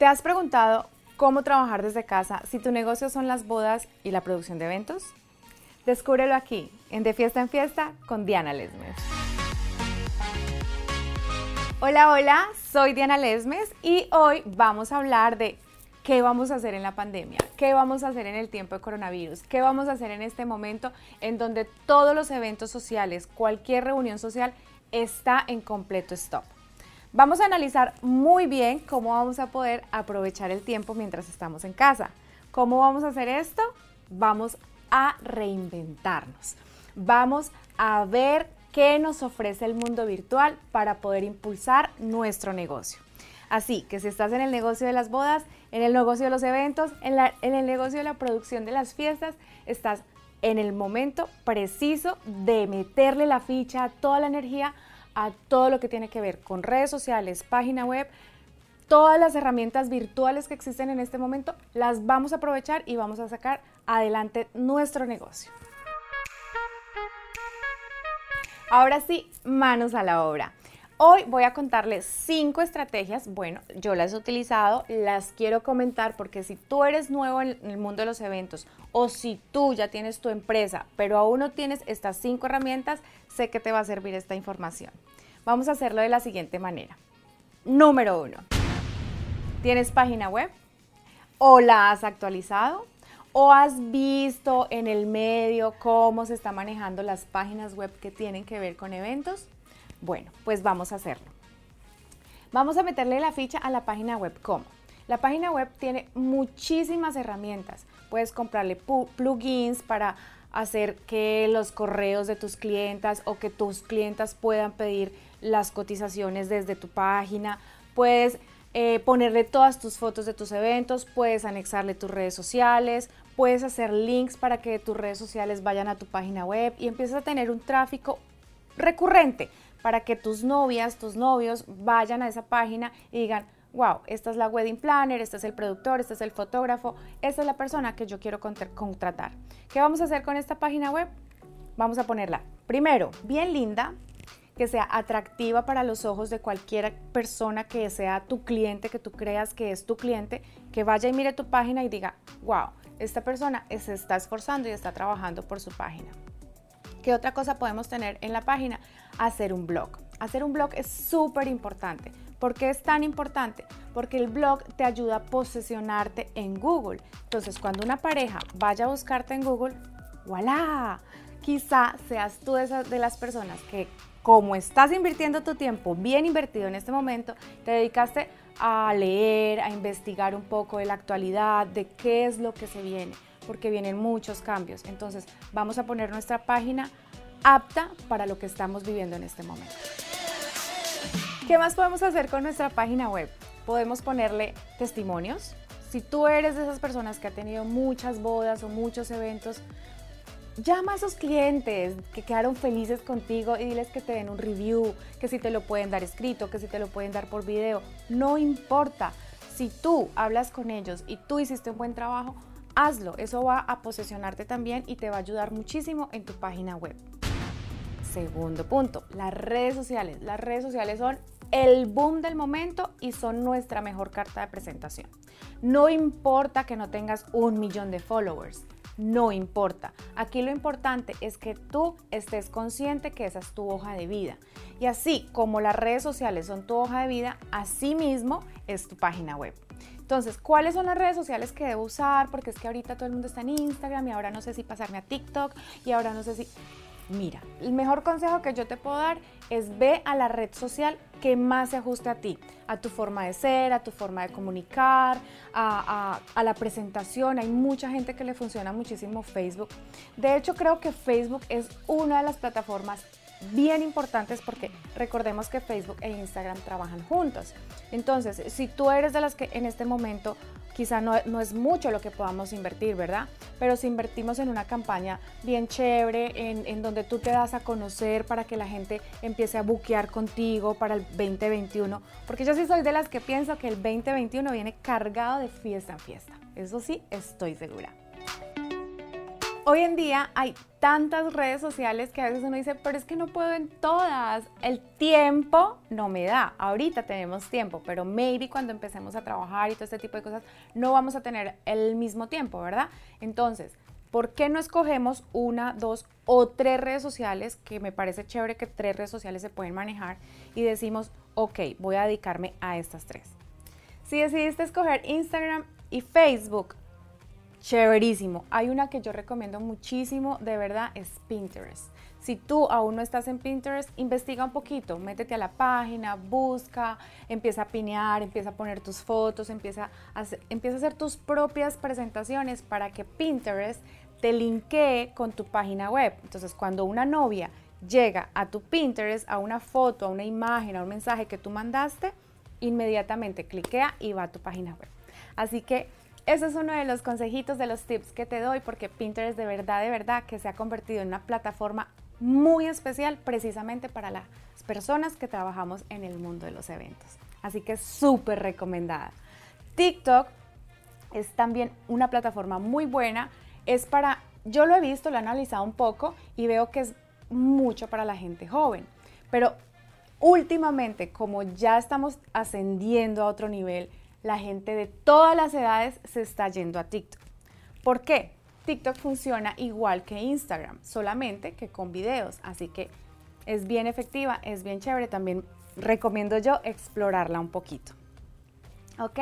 ¿Te has preguntado cómo trabajar desde casa si tu negocio son las bodas y la producción de eventos? Descúbrelo aquí, en De Fiesta en Fiesta, con Diana Lesmes. Hola, hola, soy Diana Lesmes y hoy vamos a hablar de qué vamos a hacer en la pandemia, qué vamos a hacer en el tiempo de coronavirus, qué vamos a hacer en este momento en donde todos los eventos sociales, cualquier reunión social está en completo stop. Vamos a analizar muy bien cómo vamos a poder aprovechar el tiempo mientras estamos en casa. ¿Cómo vamos a hacer esto? Vamos a reinventarnos. Vamos a ver qué nos ofrece el mundo virtual para poder impulsar nuestro negocio. Así que si estás en el negocio de las bodas, en el negocio de los eventos, en, el negocio de la producción de las fiestas, estás en el momento preciso de meterle la ficha, toda la energía a todo lo que tiene que ver con redes sociales, página web, todas las herramientas virtuales que existen en este momento, las vamos a aprovechar y vamos a sacar adelante nuestro negocio. Ahora sí, manos a la obra. Hoy voy a contarles cinco estrategias. Bueno, yo las he utilizado, las quiero comentar porque si tú eres nuevo en el mundo de los eventos o si tú ya tienes tu empresa, pero aún no tienes estas cinco herramientas, sé que te va a servir esta información. Vamos a hacerlo de la siguiente manera. Número uno, ¿tienes página web? ¿O la has actualizado? ¿O has visto en el medio cómo se está manejando las páginas web que tienen que ver con eventos? Bueno, pues vamos a hacerlo. Vamos a meterle la ficha a la página web ¿Cómo? La página web tiene muchísimas herramientas. Puedes comprarle plugins para hacer que los correos de tus clientas o que tus clientas puedan pedir las cotizaciones desde tu página. Puedes eh, ponerle todas tus fotos de tus eventos, puedes anexarle tus redes sociales, puedes hacer links para que tus redes sociales vayan a tu página web y empieces a tener un tráfico recurrente para que tus novias, tus novios vayan a esa página y digan, wow, esta es la wedding planner, este es el productor, este es el fotógrafo, esta es la persona que yo quiero contratar. ¿Qué vamos a hacer con esta página web? Vamos a ponerla, primero, bien linda, que sea atractiva para los ojos de cualquier persona que sea tu cliente, que tú creas que es tu cliente, que vaya y mire tu página y diga, wow, esta persona se está esforzando y está trabajando por su página. ¿Qué otra cosa podemos tener en la página? Hacer un blog. Hacer un blog es súper importante. ¿Por qué es tan importante? Porque el blog te ayuda a posicionarte en Google. Entonces, cuando una pareja vaya a buscarte en Google, ¡voilà! Quizá seas tú de, las personas que, como estás invirtiendo tu tiempo bien invertido en este momento, te dedicaste a leer, a investigar un poco de la actualidad, de qué es lo que se viene porque vienen muchos cambios. Entonces vamos a poner nuestra página apta para lo que estamos viviendo en este momento. ¿Qué más podemos hacer con nuestra página web? Podemos ponerle testimonios. Si tú eres de esas personas que ha tenido muchas bodas o muchos eventos, llama a esos clientes que quedaron felices contigo y diles que te den un review, que si te lo pueden dar escrito, que si te lo pueden dar por video. No importa. Si tú hablas con ellos y tú hiciste un buen trabajo, hazlo. Eso va a posicionarte también y te va a ayudar muchísimo en tu página web. Segundo punto, las redes sociales. Las redes sociales son el boom del momento y son nuestra mejor carta de presentación. No importa que no tengas un millón de followers, no importa. Aquí lo importante es que tú estés consciente que esa es tu hoja de vida. Y así como las redes sociales son tu hoja de vida, así mismo es tu página web. Entonces, ¿cuáles son las redes sociales que debo usar? Porque es que ahorita todo el mundo está en Instagram y ahora no sé si pasarme a TikTok y ahora no sé si... Mira, el mejor consejo que yo te puedo dar es ve a la red social que más se ajuste a ti, a tu forma de ser, a tu forma de comunicar, a, a, la presentación. Hay mucha gente que le funciona muchísimo Facebook. De hecho, creo que Facebook es una de las plataformas bien importantes porque recordemos que Facebook e Instagram trabajan juntos. Entonces, si tú eres de las que en este momento quizá no, es mucho lo que podamos invertir, ¿verdad? Pero si invertimos en una campaña bien chévere, en, en donde tú te das a conocer para que la gente empiece a buquear contigo para el 2021, porque yo sí soy de las que pienso que el 2021 viene cargado de fiesta en fiesta. Eso sí, estoy segura. Hoy en día hay tantas redes sociales que a veces uno dice, pero es que no puedo en todas. El tiempo no me da. Ahorita tenemos tiempo, pero maybe cuando empecemos a trabajar y todo este tipo de cosas, no vamos a tener el mismo tiempo, ¿verdad? Entonces, ¿por qué no escogemos una, dos o tres redes sociales? Que me parece chévere que tres redes sociales se pueden manejar y decimos, ok, voy a dedicarme a estas tres. Si decidiste escoger Instagram y Facebook, chéverísimo. Hay una que yo recomiendo muchísimo, de verdad, es Pinterest. Si tú aún no estás en Pinterest, investiga un poquito, métete a la página, busca, empieza a pinear, empieza a poner tus fotos, empieza a hacer, empieza a hacer tus propias presentaciones para que Pinterest te linkee con tu página web. Entonces, cuando una novia llega a tu Pinterest, a una foto, a una imagen, a un mensaje que tú mandaste, inmediatamente cliquea y va a tu página web. Así que ese es uno de los consejitos, de los tips que te doy, porque Pinterest de verdad, de verdad, que se ha convertido en una plataforma muy especial precisamente para las personas que trabajamos en el mundo de los eventos. Así que súper recomendada. TikTok es también una plataforma muy buena. Es para, yo lo he visto, lo he analizado un poco y veo que es mucho para la gente joven. Pero últimamente, como ya estamos ascendiendo a otro nivel, la gente de todas las edades se está yendo a TikTok. ¿Por qué? TikTok funciona igual que Instagram, solamente que con videos, así que es bien efectiva, es bien chévere, también recomiendo yo explorarla un poquito. ¿Ok?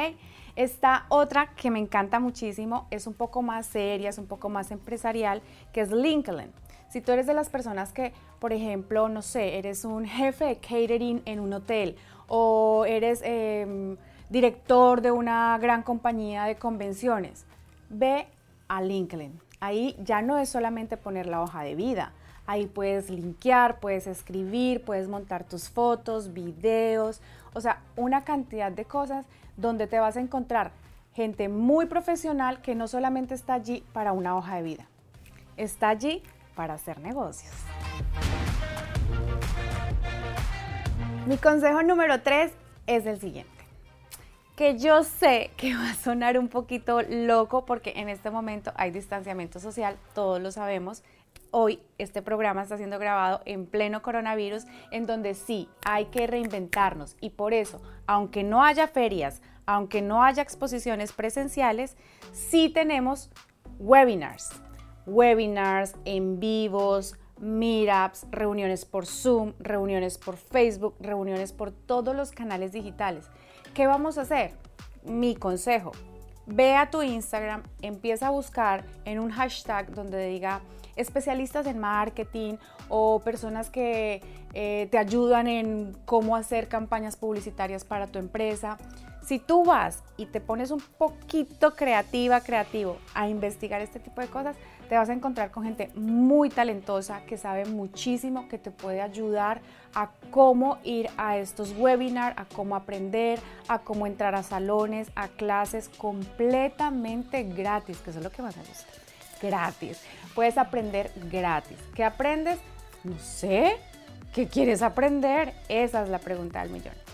Esta otra que me encanta muchísimo es un poco más seria, es un poco más empresarial, que es LinkedIn. Si tú eres de las personas que, por ejemplo, no sé, eres un jefe de catering en un hotel o eres em, director de una gran compañía de convenciones, ve a LinkedIn. Ahí ya no es solamente poner la hoja de vida. Ahí puedes linkear, puedes escribir, puedes montar tus fotos, videos, o sea, una cantidad de cosas donde te vas a encontrar gente muy profesional que no solamente está allí para una hoja de vida, está allí para hacer negocios. Mi consejo número tres es el siguiente que yo sé que va a sonar un poquito loco porque en este momento hay distanciamiento social, todos lo sabemos. Hoy este programa está siendo grabado en pleno coronavirus, en donde sí hay que reinventarnos y por eso, aunque no haya ferias, aunque no haya exposiciones presenciales, sí tenemos webinars, webinars en vivos, meetups, reuniones por Zoom, reuniones por Facebook, reuniones por todos los canales digitales. ¿Qué vamos a hacer? Mi consejo, ve a tu Instagram, empieza a buscar en un hashtag donde diga especialistas en marketing o personas que eh, te ayudan en cómo hacer campañas publicitarias para tu empresa. Si tú vas y te pones un poquito creativa, creativo a investigar este tipo de cosas, te vas a encontrar con gente muy talentosa que sabe muchísimo, que te puede ayudar a cómo ir a estos webinars, a cómo aprender, a cómo entrar a salones, a clases completamente gratis, que eso es lo que más me gusta. Gratis. Puedes aprender gratis. ¿Qué aprendes? No sé. ¿Qué quieres aprender? Esa es la pregunta del millón.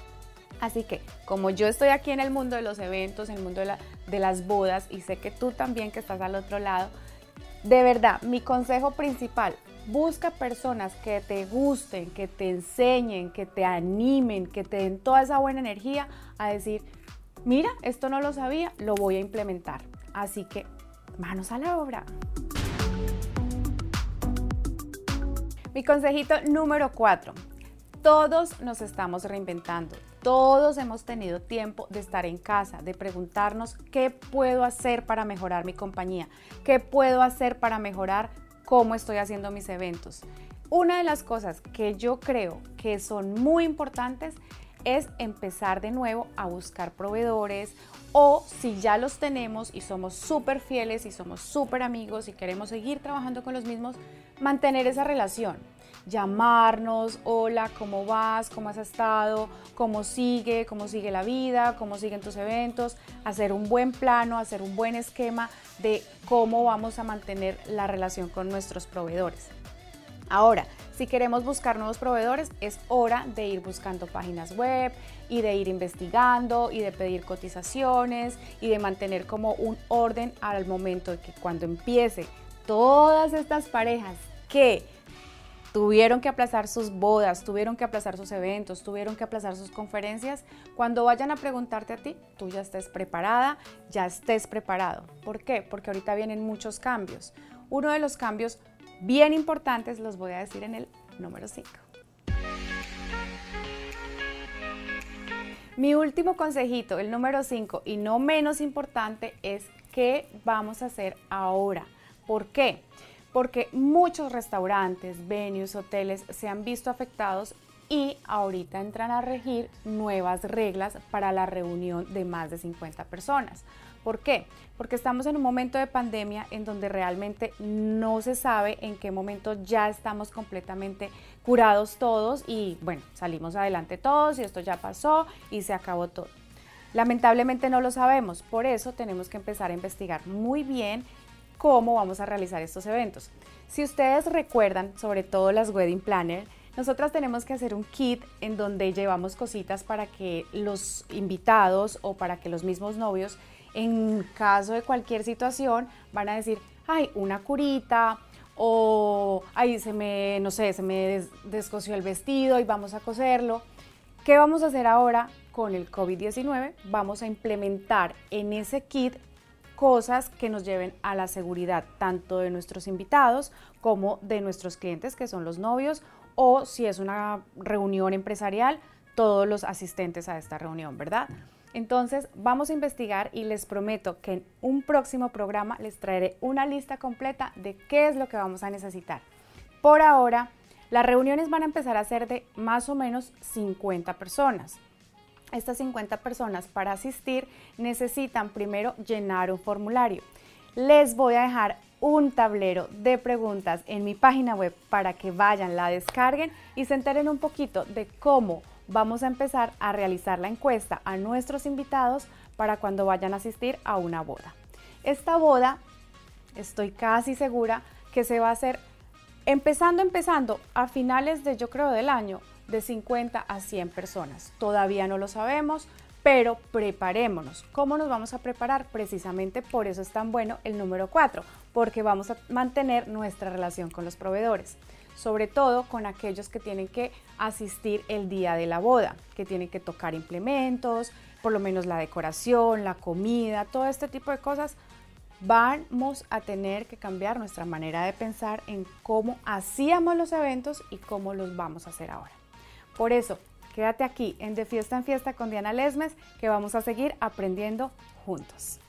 Así que como yo estoy aquí en el mundo de los eventos, en el mundo de, las bodas y sé que tú también que estás al otro lado, de verdad, mi consejo principal, busca personas que te gusten, que te enseñen, que te animen, que te den toda esa buena energía a decir, mira, esto no lo sabía, lo voy a implementar. Así que, manos a la obra. Mi consejito número cuatro. Todos nos estamos reinventando. Todos hemos tenido tiempo de estar en casa, de preguntarnos qué puedo hacer para mejorar mi compañía, qué puedo hacer para mejorar cómo estoy haciendo mis eventos. Una de las cosas que yo creo que son muy importantes es empezar de nuevo a buscar proveedores o si ya los tenemos y somos súper fieles y somos súper amigos y queremos seguir trabajando con los mismos, mantener esa relación llamarnos, hola, ¿cómo vas? ¿Cómo has estado? ¿Cómo sigue? ¿Cómo sigue la vida? ¿Cómo siguen tus eventos? Hacer un buen plano, hacer un buen esquema de cómo vamos a mantener la relación con nuestros proveedores. Ahora, si queremos buscar nuevos proveedores, es hora de ir buscando páginas web y de ir investigando y de pedir cotizaciones y de mantener como un orden al momento de que cuando empiece todas estas parejas que tuvieron que aplazar sus bodas, tuvieron que aplazar sus eventos, tuvieron que aplazar sus conferencias, cuando vayan a preguntarte a ti, tú ya estés preparada, ya estés preparado. ¿Por qué? Porque ahorita vienen muchos cambios. Uno de los cambios bien importantes los voy a decir en el número 5. Mi último consejito, el número 5 y no menos importante, es qué vamos a hacer ahora. ¿Por qué? Porque muchos restaurantes, venues, hoteles se han visto afectados y ahorita entran a regir nuevas reglas para la reunión de más de 50 personas. ¿Por qué? Porque estamos en un momento de pandemia en donde realmente no se sabe en qué momento ya estamos completamente curados todos y bueno, salimos adelante todos y esto ya pasó y se acabó todo. Lamentablemente no lo sabemos, por eso tenemos que empezar a investigar muy bien cómo vamos a realizar estos eventos. Si ustedes recuerdan, sobre todo las wedding planner, nosotras tenemos que hacer un kit en donde llevamos cositas para que los invitados o para que los mismos novios, en caso de cualquier situación, van a decir, ay, una curita o, ay, se me, no sé, se me descosió el vestido y vamos a coserlo. ¿Qué vamos a hacer ahora con el COVID-19? Vamos a implementar en ese kit cosas que nos lleven a la seguridad tanto de nuestros invitados como de nuestros clientes que son los novios o si es una reunión empresarial, todos los asistentes a esta reunión, ¿verdad? Entonces vamos a investigar y les prometo que en un próximo programa les traeré una lista completa de qué es lo que vamos a necesitar. Por ahora, las reuniones van a empezar a ser de más o menos 50 personas estas 50 personas para asistir necesitan primero llenar un formulario. Les voy a dejar un tablero de preguntas en mi página web para que vayan, la descarguen y se enteren un poquito de cómo vamos a empezar a realizar la encuesta a nuestros invitados para cuando vayan a asistir a una boda. Esta boda, estoy casi segura que se va a hacer empezando, empezando a finales de yo creo del año de 50 a 100 personas. Todavía no lo sabemos, pero preparémonos. ¿Cómo nos vamos a preparar? Precisamente por eso es tan bueno el número 4, porque vamos a mantener nuestra relación con los proveedores, sobre todo con aquellos que tienen que asistir el día de la boda, que tienen que tocar implementos, por lo menos la decoración, la comida, todo este tipo de cosas. Vamos a tener que cambiar nuestra manera de pensar en cómo hacíamos los eventos y cómo los vamos a hacer ahora. Por eso, quédate aquí en De Fiesta en Fiesta con Diana Lesmes, que vamos a seguir aprendiendo juntos.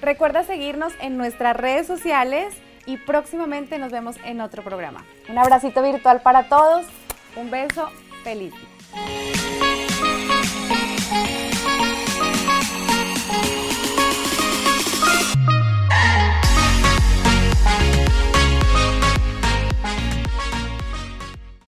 Recuerda seguirnos en nuestras redes sociales y próximamente nos vemos en otro programa. Un abracito virtual para todos, un beso, feliz